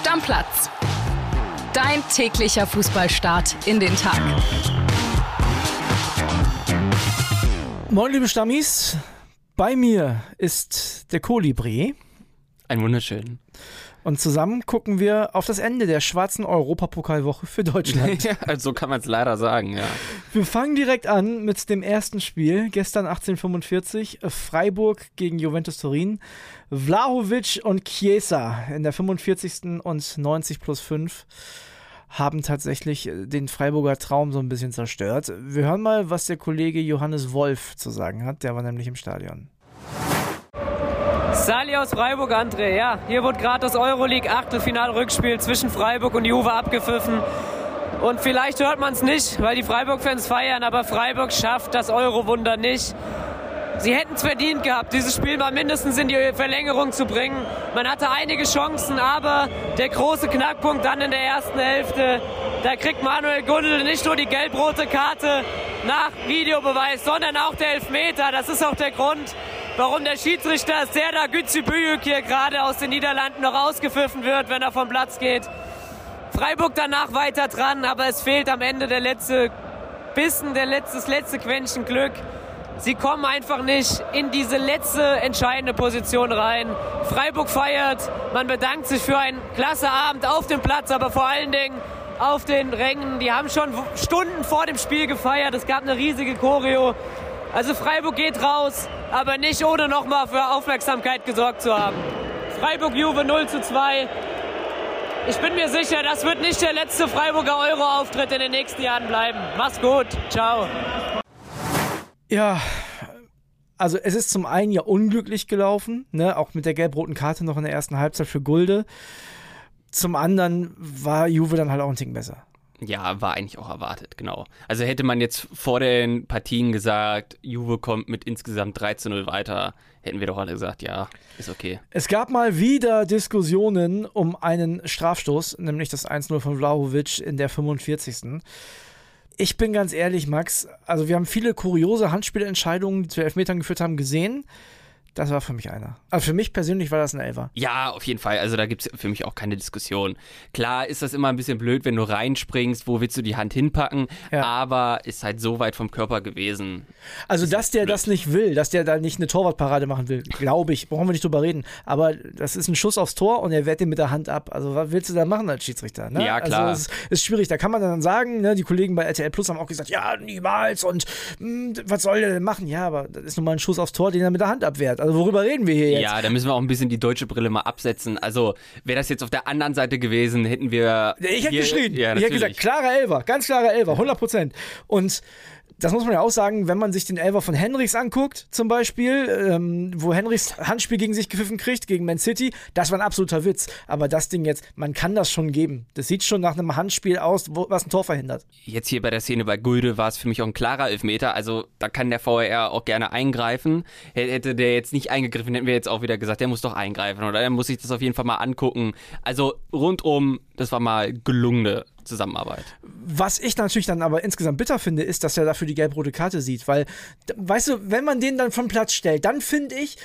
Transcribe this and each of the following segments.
Stammplatz. Dein täglicher Fußballstart in den Tag. Moin, liebe Stammis. Bei mir ist der Kolibri. Ein wunderschön. Und zusammen gucken wir auf das Ende der schwarzen Europapokalwoche für Deutschland. ja, so kann man es leider sagen, ja. Wir fangen direkt an mit dem ersten Spiel. Gestern 1845, Freiburg gegen Juventus Turin. Vlahovic und Chiesa in der 45. und 90 plus 5 haben tatsächlich den Freiburger Traum so ein bisschen zerstört. Wir hören mal, was der Kollege Johannes Wolf zu sagen hat. Der war nämlich im Stadion. Sali aus Freiburg, André. Ja, hier wurde gerade das Euroleague Achtelfinal-Rückspiel zwischen Freiburg und Juve abgepfiffen. Und vielleicht hört man es nicht, weil die Freiburg-Fans feiern, aber Freiburg schafft das Euro-Wunder nicht. Sie hätten es verdient gehabt, dieses Spiel mal mindestens in die Verlängerung zu bringen. Man hatte einige Chancen, aber der große Knackpunkt dann in der ersten Hälfte, da kriegt Manuel Gundel nicht nur die gelb-rote Karte nach Videobeweis, sondern auch der Elfmeter. Das ist auch der Grund, warum der Schiedsrichter Serdar Gützibüyük hier gerade aus den Niederlanden noch ausgepfiffen wird, wenn er vom Platz geht. Freiburg danach weiter dran, aber es fehlt am Ende der letzte Bissen, der letzte, das letzte Quäntchen Glück. Sie kommen einfach nicht in diese letzte entscheidende Position rein. Freiburg feiert, man bedankt sich für einen klasse Abend auf dem Platz, aber vor allen Dingen auf den Rängen. Die haben schon Stunden vor dem Spiel gefeiert. Es gab eine riesige Choreo. Also Freiburg geht raus, aber nicht ohne nochmal für Aufmerksamkeit gesorgt zu haben. Freiburg-Juve 0 zu 2. Ich bin mir sicher, das wird nicht der letzte Freiburger Euro-Auftritt in den nächsten Jahren bleiben. Mach's gut. Ciao. Ja, also es ist zum einen ja unglücklich gelaufen, ne? auch mit der gelb-roten Karte noch in der ersten Halbzeit für Gulde. Zum anderen war Juve dann halt auch ein Ticken besser. Ja, war eigentlich auch erwartet, genau. Also hätte man jetzt vor den Partien gesagt, Juve kommt mit insgesamt 3 zu 0 weiter, hätten wir doch alle gesagt, ja, ist okay. Es gab mal wieder Diskussionen um einen Strafstoß, nämlich das 1-0 von Vlahovic in der 45. Ich bin ganz ehrlich, Max, also wir haben viele kuriose Handspielentscheidungen, die zu Elfmetern geführt haben, gesehen. Das war für mich einer. Aber für mich persönlich war das ein Elfer. Ja, auf jeden Fall. Also da gibt es für mich auch keine Diskussion. Klar ist das immer ein bisschen blöd, wenn du reinspringst, wo willst du die Hand hinpacken, ja. aber ist halt so weit vom Körper gewesen. Also, das dass der blöd. das nicht will, dass der da nicht eine Torwartparade machen will, glaube ich, brauchen wir nicht drüber reden. Aber das ist ein Schuss aufs Tor und er wehrt den mit der Hand ab. Also was willst du da machen als Schiedsrichter? Ne? Ja, klar. Also es ist, schwierig. Da kann man dann sagen, ne, die Kollegen bei RTL Plus haben auch gesagt, ja, niemals und mh, hm, was soll der denn machen? Ja, aber das ist nun mal ein Schuss aufs Tor, den er mit der Hand abwehrt. Also worüber reden wir hier jetzt? Ja, da müssen wir auch ein bisschen die deutsche Brille mal absetzen. Also wäre das jetzt auf der anderen Seite gewesen, hätten wir. Ich hätte geschrien. Ja, ich hätte gesagt, klarer Elfer, ganz klarer Elfer, 100 Prozent. Und das muss man ja auch sagen, wenn man sich den Elfer von Henrichs anguckt, zum Beispiel, ähm, wo Henrichs Handspiel gegen sich gepfiffen kriegt, gegen Man City, das war ein absoluter Witz. Aber das Ding jetzt, man kann das schon geben. Das sieht schon nach einem Handspiel aus, wo, was ein Tor verhindert. Jetzt hier bei der Szene bei Gulde war es für mich auch ein klarer Elfmeter. Also da kann der VR auch gerne eingreifen. Hätte der jetzt nicht eingegriffen, hätten wir jetzt auch wieder gesagt, der muss doch eingreifen oder der muss sich das auf jeden Fall mal angucken. Also rundum, das war mal gelungene Zusammenarbeit. Was ich natürlich dann aber insgesamt bitter finde, ist, dass er dafür die gelb-rote Karte sieht, weil, weißt du, wenn man den dann vom Platz stellt, dann finde ich,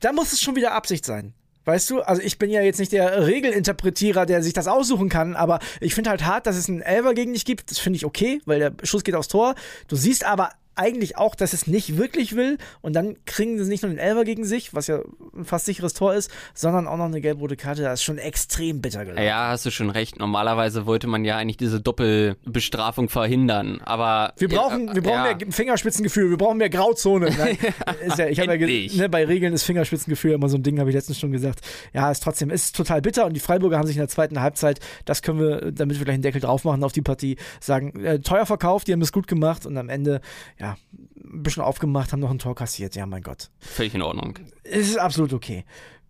da muss es schon wieder Absicht sein. Weißt du, also ich bin ja jetzt nicht der Regelinterpretierer, der sich das aussuchen kann, aber ich finde halt hart, dass es einen Elver gegen dich gibt. Das finde ich okay, weil der Schuss geht aufs Tor. Du siehst aber eigentlich auch, dass es nicht wirklich will. Und dann kriegen sie nicht nur den Elfer gegen sich, was ja ein fast sicheres Tor ist, sondern auch noch eine gelb-rote Karte. Das ist schon extrem bitter gelaufen. Ja, hast du schon recht. Normalerweise wollte man ja eigentlich diese Doppelbestrafung verhindern. Aber wir brauchen, wir brauchen ja. mehr Fingerspitzengefühl, wir brauchen mehr Grauzone. ja, ich habe ja ne, bei Regeln ist Fingerspitzengefühl immer so ein Ding, habe ich letztens schon gesagt. Ja, ist trotzdem ist total bitter. Und die Freiburger haben sich in der zweiten Halbzeit, das können wir, damit wir gleich einen Deckel drauf machen auf die Partie, sagen, äh, teuer verkauft, die haben es gut gemacht und am Ende, ja, ein bisschen aufgemacht, haben noch ein Tor kassiert. Ja, mein Gott. Völlig in Ordnung. Es ist absolut okay.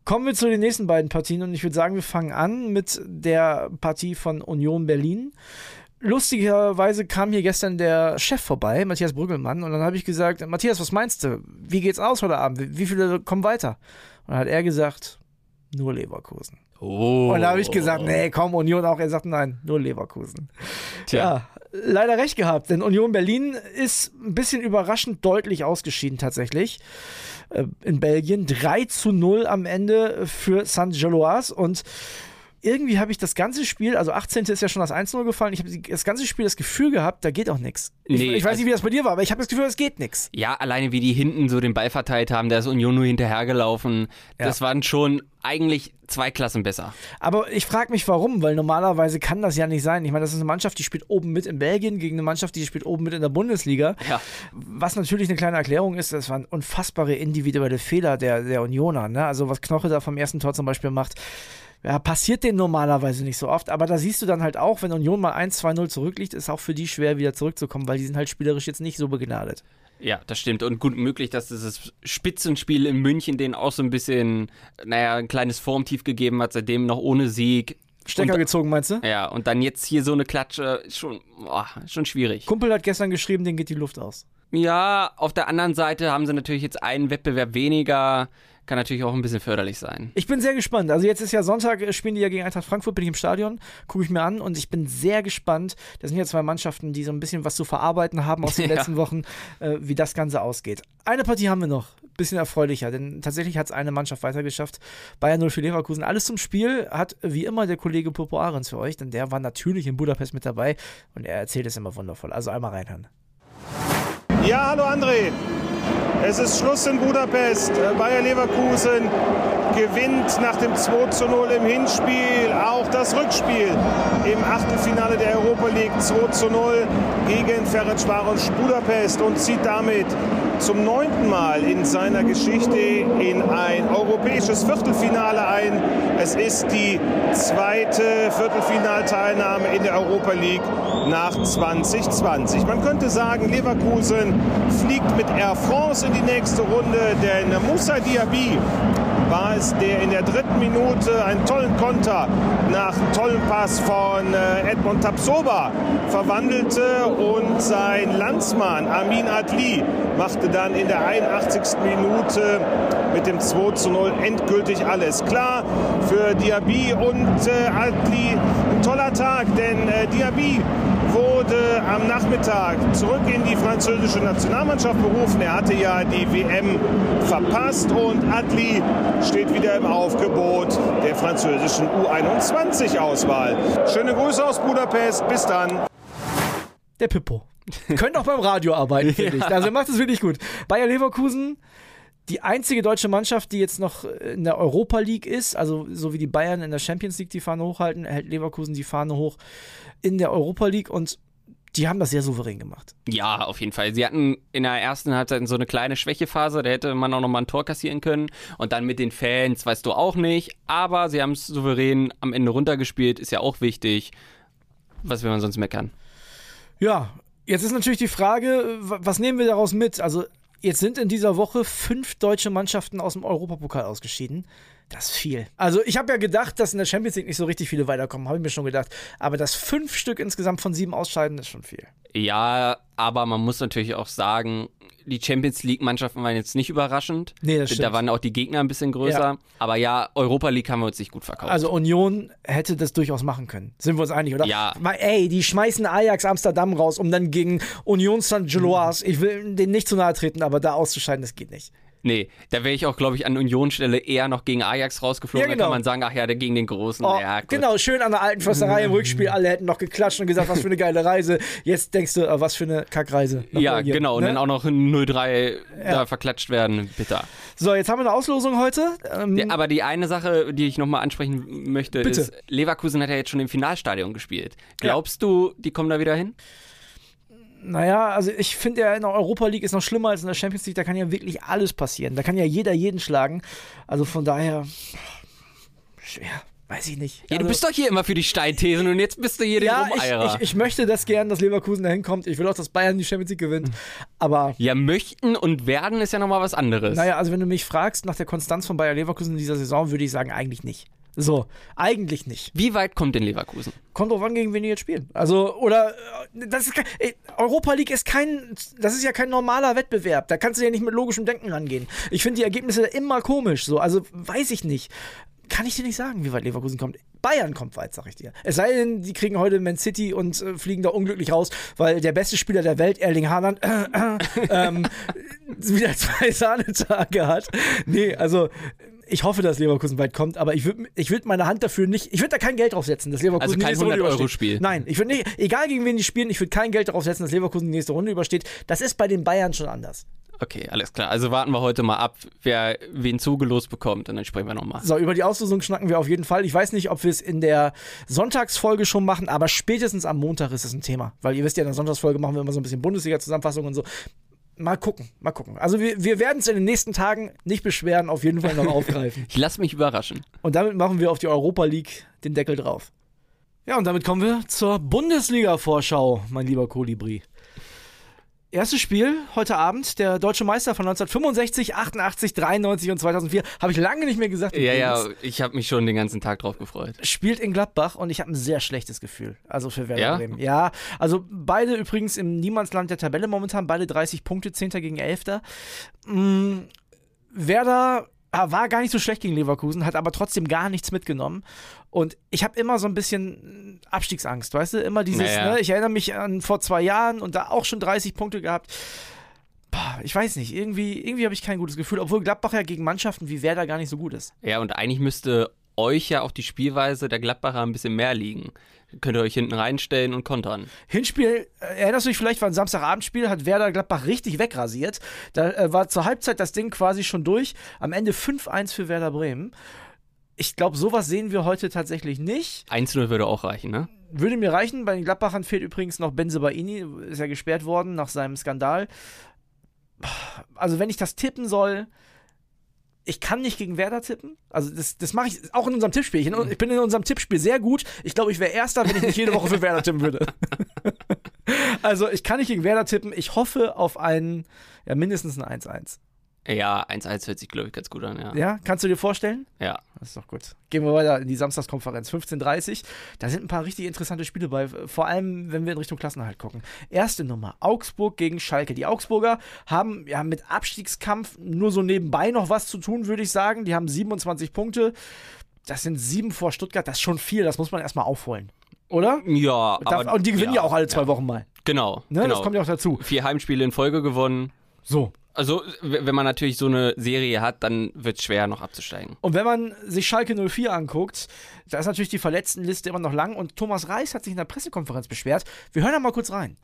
Kommen wir zu den nächsten beiden Partien und ich würde sagen, wir fangen an mit der Partie von Union Berlin. Lustigerweise kam hier gestern der Chef vorbei, Matthias Brüggelmann, und dann habe ich gesagt, Matthias, was meinst du? Wie geht's aus heute Abend? Wie viele kommen weiter? Und dann hat er gesagt, nur Leverkusen. Oh. Und da habe ich gesagt, nee, komm, Union auch. Er sagt, nein, nur Leverkusen. Tja. Ja, leider recht gehabt, denn Union Berlin ist ein bisschen überraschend deutlich ausgeschieden tatsächlich. Äh, in Belgien 3 zu 0 am Ende für. Gilloise und irgendwie habe ich das ganze Spiel, also 18. ist ja schon das 1-0 gefallen, ich habe das ganze Spiel das Gefühl gehabt, da geht auch nichts. Ich, Nee, ich weiß also- nicht, wie das bei dir war, aber ich habe das Gefühl, es geht nichts. Ja, alleine wie die hinten so den Ball verteilt haben, da ist Union nur hinterhergelaufen. Das waren schon eigentlich zwei Klassen besser. Aber ich frage mich, warum, weil normalerweise kann das ja nicht sein. Ich meine, das ist eine Mannschaft, die spielt oben mit in Belgien gegen eine Mannschaft, die spielt oben mit in der Bundesliga. Ja. Was natürlich eine kleine Erklärung ist, das waren unfassbare individuelle Fehler der, der Unioner. Ne? Also was Knoche da vom ersten Tor zum Beispiel macht, ja, passiert denen normalerweise nicht so oft. Aber da siehst du dann halt auch, wenn Union mal 1-2-0 zurückliegt, ist auch für die schwer wieder zurückzukommen, weil die sind halt spielerisch jetzt nicht so begnadet. Ja, das stimmt. Und gut möglich, dass dieses Spitzenspiel in München denen auch so ein bisschen, naja, ein kleines Formtief gegeben hat, seitdem noch ohne Sieg. Stecker und, gezogen, meinst du? Ja, und dann jetzt hier so eine Klatsche, schon, boah, schon schwierig. Kumpel hat gestern geschrieben, denen geht die Luft aus. Ja, auf der anderen Seite haben sie natürlich jetzt einen Wettbewerb weniger. Kann natürlich auch ein bisschen förderlich sein. Ich bin sehr gespannt. Also jetzt ist ja Sonntag, äh, spielen die ja gegen Eintracht Frankfurt, bin ich im Stadion, gucke ich mir an und ich bin sehr gespannt. Das sind ja zwei Mannschaften, die so ein bisschen was zu verarbeiten haben aus den Ja. letzten Wochen, äh, wie das Ganze ausgeht. Eine Partie haben wir noch, bisschen erfreulicher, denn tatsächlich hat es eine Mannschaft weitergeschafft. Bayern 0 für Leverkusen. Alles zum Spiel hat wie immer der Kollege Popo Ahrens für euch, denn der war natürlich in Budapest mit dabei und er erzählt es immer wundervoll. Also einmal reinhören. Ja, hallo André. Es ist Schluss in Budapest. Bayer Leverkusen gewinnt nach dem 2 zu 0 im Hinspiel auch das Rückspiel im Achtelfinale der Europa League 2 zu 0 gegen Ferencvaros Budapest und zieht damit zum neunten Mal in seiner Geschichte in ein europäisches Viertelfinale ein. Es ist die zweite Viertelfinalteilnahme in der Europa League nach 2020. Man könnte sagen, Leverkusen fliegt mit Air France in die nächste Runde, denn Moussa Diaby war es, der in der dritten Minute einen tollen Konter nach tollen Pass von äh, Edmond Tapsoba verwandelte und sein Landsmann Amin Adli machte dann in der 81. Minute mit dem 2 zu 0 endgültig alles klar für Diaby und äh, Adli. Ein toller Tag, denn äh, Diaby wurde am Nachmittag zurück in die französische Nationalmannschaft berufen. Er hatte ja die WM verpasst und Adli steht wieder im Aufgebot der französischen U21-Auswahl. Schöne Grüße aus Budapest. Bis dann. Der Pippo. Könnte auch beim Radio arbeiten, finde ich. Also er macht es wirklich gut. Bayer Leverkusen, die einzige deutsche Mannschaft, die jetzt noch in der Europa League ist, also so wie die Bayern in der Champions League die Fahne hochhalten, hält Leverkusen die Fahne hoch in der Europa League und die haben das sehr souverän gemacht. Ja, auf jeden Fall. Sie hatten in der ersten Halbzeit so eine kleine Schwächephase, da hätte man auch nochmal ein Tor kassieren können. Und dann mit den Fans, weißt du auch nicht. Aber sie haben es souverän am Ende runtergespielt, ist ja auch wichtig. Was will man sonst meckern? Ja, jetzt ist natürlich die Frage, wa- was nehmen wir daraus mit? Also jetzt sind in dieser Woche fünf deutsche Mannschaften aus dem Europapokal ausgeschieden. Das ist viel. Also ich habe ja gedacht, dass in der Champions League nicht so richtig viele weiterkommen, habe ich mir schon gedacht. Aber dass fünf Stück insgesamt von sieben ausscheiden, ist schon viel. Ja, aber man muss natürlich auch sagen, die Champions League-Mannschaften waren jetzt nicht überraschend. Nee, das Da stimmt. waren auch die Gegner ein bisschen größer. Ja. Aber ja, Europa League haben wir uns nicht gut verkauft. Also Union hätte das durchaus machen können. Sind wir uns einig, oder? Ja. Mal, ey, die schmeißen Ajax Amsterdam raus, um dann gegen Union St. Gilloise, ich will denen nicht zu nahe treten, aber da auszuscheiden, das geht nicht. Nee, da wäre ich auch, glaube ich, an Unionsstelle eher noch gegen Ajax rausgeflogen. Ja, Da kann genau. man sagen, ach ja, der gegen den Großen. Oh, ja, genau, schön an der alten Försterei im Rückspiel. Alle hätten noch geklatscht und gesagt, was für eine geile Reise. Jetzt denkst du, äh, was für eine Kackreise. Ja, Belgien, genau. Und ne? dann auch noch in 0-3 da verklatscht werden. Bitter. So, jetzt haben wir eine Auslosung heute. Ähm, Ja, aber die eine Sache, die ich nochmal ansprechen möchte, Bitte. ist, Leverkusen hat ja jetzt schon im Finalstadion gespielt. Glaubst du, die kommen da wieder hin? Naja, also ich finde ja in der Europa League ist noch schlimmer als in der Champions League. Da kann ja wirklich alles passieren. Da kann ja jeder jeden schlagen. Also von daher, schwer. Weiß ich nicht. Ja, also, du bist doch hier immer für die Steinthesen und jetzt bist du hier ja, der ich, Rumeirer. ich, ich möchte das gern, dass Leverkusen da hinkommt. Ich will auch, dass Bayern die Champions League gewinnt. Aber ja, möchten und werden ist ja nochmal was anderes. naja, also wenn du mich fragst nach der Konstanz von Bayer Leverkusen in dieser Saison, würde ich sagen, eigentlich nicht. So, eigentlich nicht. Wie weit kommt denn Leverkusen? Kommt drauf an, gegen wen die jetzt spielen. Also, oder, äh, das ist kein, ey, Europa League ist kein, das ist ja kein normaler Wettbewerb. Da kannst du ja nicht mit logischem Denken rangehen. Ich finde die Ergebnisse immer komisch, so. Also, weiß ich nicht. Kann ich dir nicht sagen, wie weit Leverkusen kommt. Bayern kommt weit, sag ich dir. Es sei denn, die kriegen heute Man City und äh, fliegen da unglücklich raus, weil der beste Spieler der Welt, Erling Haaland, äh, äh, ähm, wieder zwei Sahnetage hat. Nee, also ich hoffe, dass Leverkusen weit kommt, aber ich würde ich würd meine Hand dafür nicht, ich würde da kein Geld drauf setzen, dass Leverkusen Also kein die nächste Runde 100-Euro-Spiel. übersteht. Nein, ich würde nicht, egal gegen wen die spielen, ich würde kein Geld darauf setzen, dass Leverkusen die nächste Runde übersteht. Das ist bei den Bayern schon anders. Okay, alles klar. Also warten wir heute mal ab, wer wen zugelost bekommt und dann sprechen wir nochmal. So, über die Auslosung schnacken wir auf jeden Fall. Ich weiß nicht, ob wir es in der Sonntagsfolge schon machen, aber spätestens am Montag ist es ein Thema. Weil ihr wisst ja, in der Sonntagsfolge machen wir immer so ein bisschen Bundesliga-Zusammenfassung und so. Mal gucken, mal gucken. Also wir, wir werden es in den nächsten Tagen nicht beschweren, auf jeden Fall noch aufgreifen. Ich lasse mich überraschen. Und damit machen wir auf die Europa League den Deckel drauf. Ja, und damit kommen wir zur Bundesliga-Vorschau, mein lieber Kolibri. Erstes Spiel heute Abend, der deutsche Meister von 1965, 88, 93 und 2004. Habe ich lange nicht mehr gesagt. Ja, ja, ich habe mich schon den ganzen Tag drauf gefreut. Spielt in Gladbach und ich habe ein sehr schlechtes Gefühl. Also für Werder Ja? Bremen. Ja, also beide übrigens im Niemandsland der Tabelle momentan, beide 30 Punkte, 10. gegen 11. Mm, Werder war gar nicht so schlecht gegen Leverkusen, hat aber trotzdem gar nichts mitgenommen. Und ich habe immer so ein bisschen Abstiegsangst, weißt du? Immer dieses, Naja. ne? ich erinnere mich an vor zwei Jahren und da auch schon 30 Punkte gehabt. Boah, ich weiß nicht, irgendwie, irgendwie habe ich kein gutes Gefühl, obwohl Gladbach ja gegen Mannschaften wie Werder gar nicht so gut ist. Ja, und eigentlich müsste euch ja auch die Spielweise der Gladbacher ein bisschen mehr liegen. Könnt ihr euch hinten reinstellen und kontern. Hinspiel, äh, erinnerst du dich vielleicht, war ein Samstagabendspiel, hat Werder Gladbach richtig wegrasiert. Da äh, war zur Halbzeit das Ding quasi schon durch. Am Ende 5-1 für Werder Bremen. Ich glaube, sowas sehen wir heute tatsächlich nicht. 1-0 würde auch reichen, ne? Würde mir reichen. Bei den Gladbachern fehlt übrigens noch Benzebaini, ist ja gesperrt worden nach seinem Skandal. Also, wenn ich das tippen soll, ich kann nicht gegen Werder tippen. Also, das, das mache ich auch in unserem Tippspiel. Ich, ich bin in unserem Tippspiel sehr gut. Ich glaube, ich wäre Erster, wenn ich nicht jede Woche für Werder tippen würde. also, ich kann nicht gegen Werder tippen. Ich hoffe auf einen, ja, mindestens ein 1-1. Ja, 1-1 hört sich, glaube ich, ganz gut an, ja. Ja, kannst du dir vorstellen? Ja. Das ist doch gut. Gehen wir weiter in die Samstagskonferenz, 15.30 Da sind ein paar richtig interessante Spiele bei, vor allem wenn wir in Richtung Klassenerhalt gucken. Erste Nummer, Augsburg gegen Schalke. Die Augsburger haben ja mit Abstiegskampf nur so nebenbei noch was zu tun, würde ich sagen. Die haben 27 Punkte. Das sind sieben vor Stuttgart, das ist schon viel, das muss man erstmal aufholen. Oder? Ja, Darf, aber, und die gewinnen ja, auch alle zwei Wochen mal. Genau, Ne? genau. Das kommt ja auch dazu. Vier Heimspiele in Folge gewonnen. So. Also, wenn man natürlich so eine Serie hat, dann wird es schwer, noch abzusteigen. Und wenn man sich Schalke 04 anguckt, da ist natürlich die Verletztenliste immer noch lang und Thomas Reis hat sich in der Pressekonferenz beschwert. Wir hören da mal kurz rein.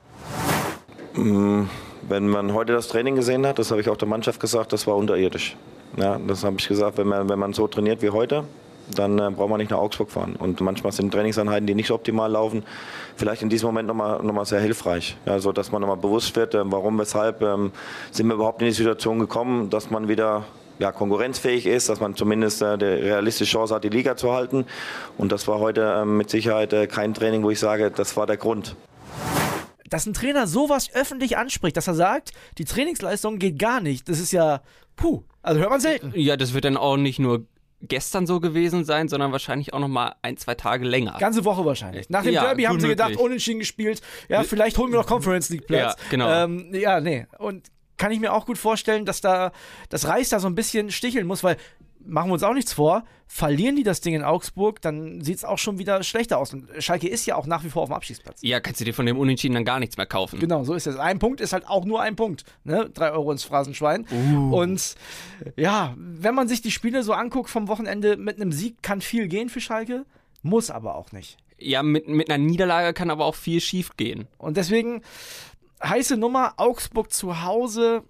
Wenn man heute das Training gesehen hat, das habe ich auch der Mannschaft gesagt, das war unterirdisch. Ja, das habe ich gesagt, wenn man, wenn man so trainiert wie heute, dann äh, braucht man nicht nach Augsburg fahren. Und manchmal sind Trainingseinheiten, die nicht so optimal laufen, vielleicht in diesem Moment nochmal noch mal sehr hilfreich. Ja, so dass man nochmal bewusst wird, äh, warum, weshalb ähm, sind wir überhaupt in die Situation gekommen, dass man wieder ja, konkurrenzfähig ist, dass man zumindest äh, die realistische Chance hat, die Liga zu halten. Und das war heute äh, mit Sicherheit äh, kein Training, wo ich sage, das war der Grund. Dass ein Trainer sowas öffentlich anspricht, dass er sagt, die Trainingsleistung geht gar nicht, das ist ja, puh, also hört man selten. Ja, das wird dann auch nicht nur gestern so gewesen sein, sondern wahrscheinlich auch noch mal ein, zwei Tage länger. Ganze Woche wahrscheinlich. Nach dem Ja, Derby haben sie gedacht, möglich. unentschieden gespielt. Ja, vielleicht holen wir noch Conference League Platz. Ja, genau. Ähm, ja, nee. Und kann ich mir auch gut vorstellen, dass da das Reis da so ein bisschen sticheln muss, weil machen wir uns auch nichts vor, verlieren die das Ding in Augsburg, dann sieht es auch schon wieder schlechter aus. Und Schalke ist ja auch nach wie vor auf dem Abstiegsplatz. Ja, kannst du dir von dem Unentschieden dann gar nichts mehr kaufen. Genau, so ist es. Ein Punkt ist halt auch nur ein Punkt. Ne? Drei Euro ins Phrasenschwein. Und ja, wenn man sich die Spiele so anguckt vom Wochenende, mit einem Sieg kann viel gehen für Schalke, muss aber auch nicht. Ja, mit, mit einer Niederlage kann aber auch viel schief gehen. Und deswegen heiße Nummer, Augsburg zu Hause.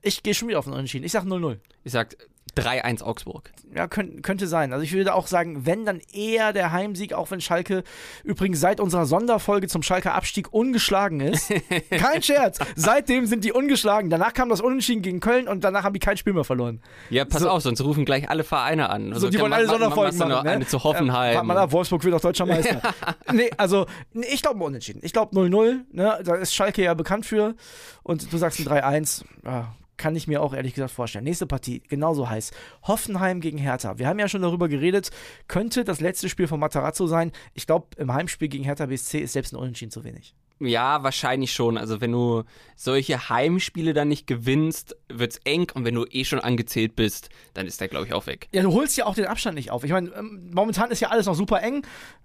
Ich gehe schon wieder auf den Unentschieden. Ich sage 0-0. Ich sag 3-1 Augsburg. Ja, könnt, könnte sein. Also ich würde auch sagen, wenn, dann eher der Heimsieg, auch wenn Schalke übrigens seit unserer Sonderfolge zum Schalke Abstieg ungeschlagen ist. Kein Scherz. Seitdem sind die ungeschlagen. Danach kam das Unentschieden gegen Köln und danach haben die kein Spiel mehr verloren. Ja, pass So. auf, sonst rufen gleich alle Vereine an. So, die wollen alle Sonderfolgen machen. noch ne? Eine zu Hoffenheim. warte mal ab, Wolfsburg wird auch deutscher Meister. nee, also, nee, ich glaube unentschieden. Ich glaube 0-0. Ne? Da ist Schalke ja bekannt für. Und du sagst ein 3-1. Ja, kann ich mir auch ehrlich gesagt vorstellen. Nächste Partie, genauso heiß. Hoffenheim gegen Hertha. Wir haben ja schon darüber geredet, könnte das letzte Spiel von Matarazzo sein. Ich glaube, im Heimspiel gegen Hertha BSC ist selbst ein Unentschieden zu wenig. Ja, wahrscheinlich schon. Also wenn du solche Heimspiele dann nicht gewinnst, wird's eng und wenn du eh schon angezählt bist, dann ist der, glaube ich, auch weg. Ja, du holst ja auch den Abstand nicht auf. Ich meine, ähm, momentan ist ja alles noch super eng.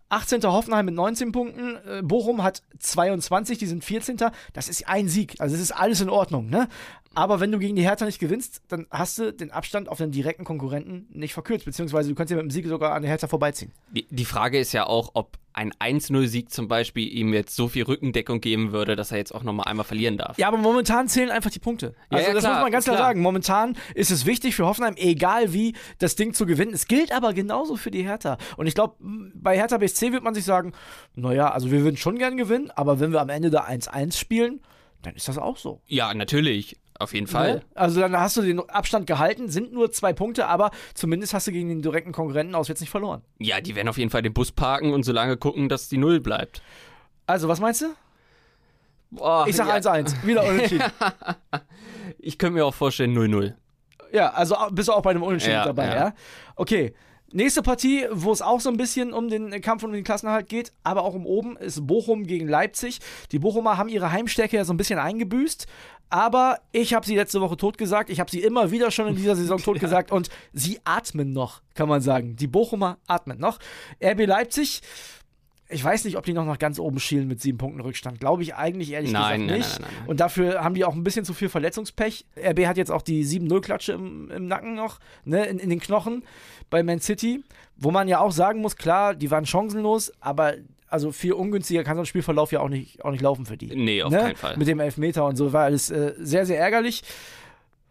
18. Hoffenheim mit 19 Punkten, äh, Bochum hat 22, die sind 14. Das ist ein Sieg, also das ist alles in Ordnung, ne? Aber wenn du gegen die Hertha nicht gewinnst, dann hast du den Abstand auf den direkten Konkurrenten nicht verkürzt, beziehungsweise du kannst ja mit dem Sieg sogar an der Hertha vorbeiziehen. Die, die Frage ist ja auch, ob ein 1-0-Sieg zum Beispiel ihm jetzt so viel Rückendeckung geben würde, dass er jetzt auch nochmal einmal verlieren darf. Ja, aber momentan zählen einfach die Punkte. Ja, Also ja, das klar, muss man ganz klar, klar. sagen. Momentan ist es wichtig für Hoffenheim, egal wie, das Ding zu gewinnen. Es gilt aber genauso für die Hertha. Und ich glaube, bei Hertha BSC wird man sich sagen, naja, also wir würden schon gern gewinnen, aber wenn wir am Ende da 1-1 spielen, dann ist das auch so. Ja, natürlich. Auf jeden Fall. Ne? Also dann hast du den Abstand gehalten, sind nur zwei Punkte, aber zumindest hast du gegen den direkten Konkurrenten auswärts nicht verloren. Ja, die werden auf jeden Fall den Bus parken und so lange gucken, dass die Null bleibt. Also, was meinst du? Boah, Ich sag ja, 1-1. Wieder unentschieden. Ich könnte mir auch vorstellen 0-0. Ja, also bist du auch bei einem Unentschieden Ja, dabei, ja. ja. Okay. Nächste Partie, wo es auch so ein bisschen um den Kampf um den Klassenerhalt geht, aber auch um oben, ist Bochum gegen Leipzig. Die Bochumer haben ihre Heimstärke ja so ein bisschen eingebüßt, aber ich habe sie letzte Woche totgesagt. Ich habe sie immer wieder schon in dieser Saison totgesagt und sie atmen noch, kann man sagen. Die Bochumer atmen noch. RB Leipzig, ich weiß nicht, ob die noch nach ganz oben schielen mit sieben Punkten Rückstand. Glaube ich eigentlich ehrlich Nein, gesagt nein, nicht. nein, nein, nein. Und dafür haben die auch ein bisschen zu viel Verletzungspech. RB hat jetzt auch die 7-0-Klatsche im, im Nacken noch, ne, in, in den Knochen bei Man City. Wo man ja auch sagen muss, klar, die waren chancenlos, aber also viel ungünstiger kann so ein Spielverlauf ja auch nicht, auch nicht laufen für die. Nee, auf ne? keinen Fall. Mit dem Elfmeter und so war alles äh, sehr, sehr ärgerlich.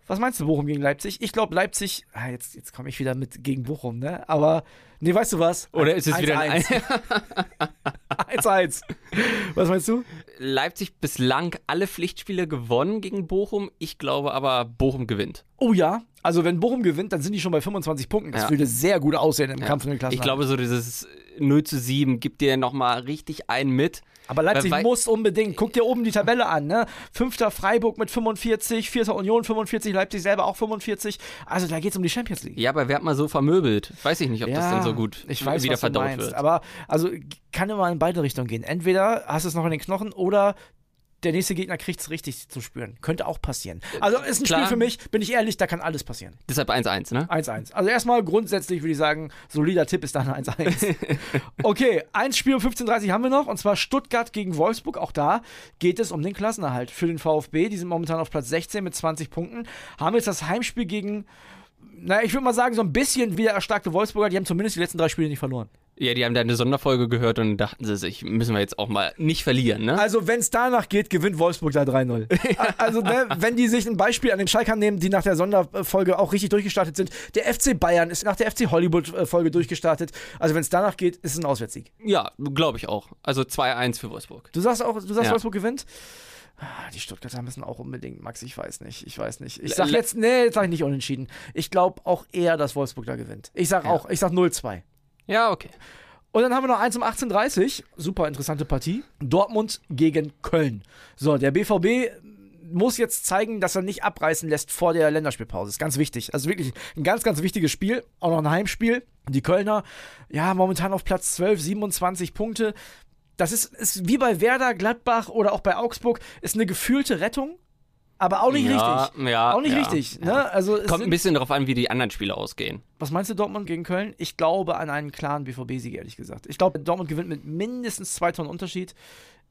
Was meinst du, Bochum gegen Leipzig? Ich glaube, Leipzig, ah, jetzt, jetzt komme ich wieder mit gegen Bochum, ne? Aber, nee, weißt du was? Oder ist es wieder ein 1-1. Was meinst du? Leipzig bislang alle Pflichtspiele gewonnen gegen Bochum. Ich glaube aber, Bochum gewinnt. Oh ja, also wenn Bochum gewinnt, dann sind die schon bei 25 Punkten. Das Ja. würde sehr gut aussehen im Kampf um den Klassenerhalt. Ich glaube, so dieses 0 zu 7 gibt dir nochmal richtig einen mit. Aber Leipzig Weil- muss unbedingt. Guck dir oben die Tabelle an, ne? Fünfter Freiburg mit 45, vierter Union 45, Leipzig selber auch 45. Also da geht's um die Champions League. Ja, aber wer hat mal so vermöbelt? Weiß ich nicht, ob das dann so gut ich weiß, wieder was du verdaut meinst. wird. Aber also kann immer in beide Richtungen gehen. Entweder hast du es noch in den Knochen oder der nächste Gegner kriegt es richtig zu spüren. Könnte auch passieren. Also ist ein Klar. Spiel für mich, bin ich ehrlich, da kann alles passieren. Deshalb 1-1, ne? 1-1. Also erstmal grundsätzlich würde ich sagen, solider Tipp ist dann 1-1. okay, ein Spiel um 15.30 Uhr haben wir noch und zwar Stuttgart gegen Wolfsburg. Auch da geht es um den Klassenerhalt für den VfB. Die sind momentan auf Platz 16 mit 20 Punkten. Haben jetzt das Heimspiel gegen, naja, ich würde mal sagen, so ein bisschen wieder erstarkte Wolfsburger. Die haben zumindest die letzten drei Spiele nicht verloren. Ja, die haben da eine Sonderfolge gehört und dachten sie sich, müssen wir jetzt auch mal nicht verlieren, ne? Also, wenn es danach geht, gewinnt Wolfsburg da 3-0. also, ne, wenn die sich ein Beispiel an den Schalkern nehmen, die nach der Sonderfolge auch richtig durchgestartet sind. Der FC Bayern ist nach der FC Hollywood-Folge durchgestartet. Also, wenn es danach geht, ist es ein Auswärtssieg. Ja, glaube ich auch. Also 2-1 für Wolfsburg. Du sagst auch, du sagst, Ja. Wolfsburg gewinnt? Ah, Die Stuttgarter müssen auch unbedingt, Max, ich weiß nicht, ich weiß nicht. Ich sag jetzt, nee, jetzt sag ich nicht unentschieden. Ich glaube auch eher, dass Wolfsburg da gewinnt. Ich sag auch, ich sag 0-2. Ja, okay. Und dann haben wir noch eins um 18.30 Super interessante Partie. Dortmund gegen Köln. So, der BVB muss jetzt zeigen, dass er nicht abreißen lässt vor der Länderspielpause. Ist ganz wichtig. Also wirklich ein ganz, ganz wichtiges Spiel. Auch noch ein Heimspiel. Die Kölner, ja, momentan auf Platz 12, 27 Punkte. Das ist, ist wie bei Werder, Gladbach oder auch bei Augsburg, ist eine gefühlte Rettung. Aber auch nicht Ja, richtig. ja, auch nicht ja, richtig. Ne? Also es Kommt ein bisschen darauf an, wie die anderen Spiele ausgehen. was meinst du Dortmund gegen Köln? Ich glaube an einen klaren BVB-Sieg, ehrlich gesagt. Ich glaube, Dortmund gewinnt mit mindestens zwei Tonnen Unterschied.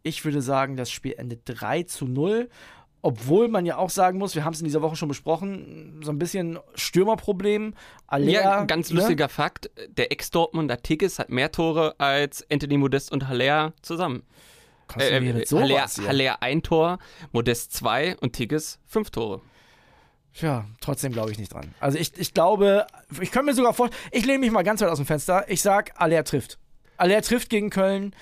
Ich würde sagen, das Spiel endet 3 zu 0. Obwohl man ja auch sagen muss, wir haben es in dieser Woche schon besprochen, so ein bisschen Stürmerproblem. Alea, ja, ganz ne? lustiger Fakt: Der Ex-Dortmunder Tigges hat mehr Tore als Anthony Modest und Haller zusammen. Du mir mit Haller? Haller ein Tor, Modest zwei und Tigges fünf Tore. Tja, trotzdem glaube ich nicht dran. Also ich, ich glaube, ich könnte mir sogar vorstellen, ich lehne mich mal ganz weit aus dem Fenster. Ich sag, Alea trifft. Alea trifft gegen Köln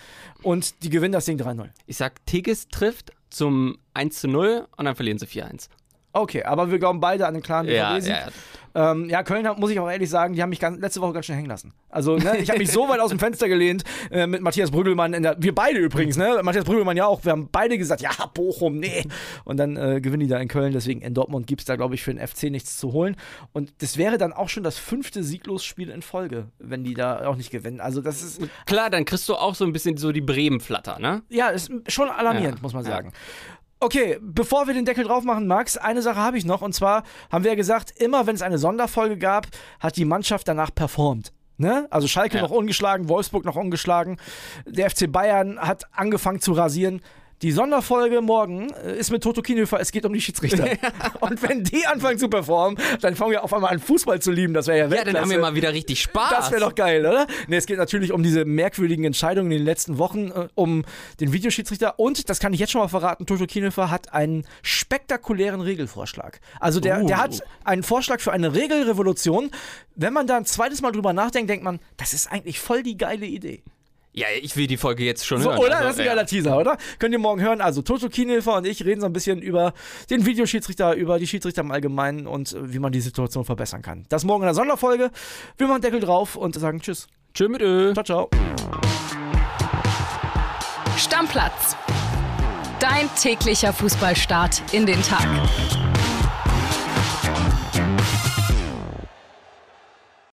und die gewinnen das Ding 3-0. Ich sag, Tigges trifft zum 1 zu 0 und dann verlieren sie 4-1. Okay, aber wir glauben beide an den klaren Ja, Verwesen. ja, ja. Ähm, ja, Köln, muss ich auch ehrlich sagen, die haben mich ganz, letzte Woche ganz schön hängen lassen. Also, ne, ich habe mich so weit aus dem Fenster gelehnt äh, mit Matthias Brüggelmann. In der, wir beide übrigens, ne? Matthias Brüggelmann ja auch. Wir haben beide gesagt, ja, Bochum, nee. Und dann äh, gewinnen die da in Köln. Deswegen in Dortmund gibt es da, glaube ich, für den FC nichts zu holen. Und das wäre dann auch schon das fünfte Sieglosspiel in Folge, wenn die da auch nicht gewinnen. Also, das ist, Klar, dann kriegst du auch so ein bisschen so die Bremen-Flatter, ne? ja, ist schon alarmierend, muss man sagen. Okay, bevor wir den Deckel drauf machen, Max, eine Sache habe ich noch. Und zwar haben wir ja gesagt, immer wenn es eine Sonderfolge gab, hat die Mannschaft danach performt. Ne? Also Schalke Ja. noch ungeschlagen, Wolfsburg noch ungeschlagen. Der FC Bayern hat angefangen zu rasieren. Die Sonderfolge morgen äh, ist mit Toto Kienhöfer, es geht um die Schiedsrichter. Und wenn die anfangen zu performen, dann fangen wir auf einmal an, Fußball zu lieben. Das wäre ja Ja, Weltklasse. dann haben wir mal wieder richtig Spaß. Das wäre doch geil, oder? Ne, es geht natürlich um diese merkwürdigen Entscheidungen in den letzten Wochen, äh, um den Videoschiedsrichter. Und, das kann ich jetzt schon mal verraten, Toto Kienhöfer hat einen spektakulären Regelvorschlag. Also der, Uh. der hat einen Vorschlag für eine Regelrevolution. Wenn man da ein zweites Mal drüber nachdenkt, denkt man, das ist eigentlich voll die geile Idee. Ja, ich will die Folge jetzt schon So, hören. oder? Also, das ist ein ja. geiler Teaser, oder? Könnt ihr morgen hören. Also Toto Kienhöfer und ich reden so ein bisschen über den Videoschiedsrichter, über die Schiedsrichter im Allgemeinen und äh, wie man die Situation verbessern kann. Das morgen in der Sonderfolge. Wir machen Deckel drauf und sagen Tschüss. Tschö mit Ö. Ciao, ciao. Stammplatz. Dein täglicher Fußballstart in den Tag.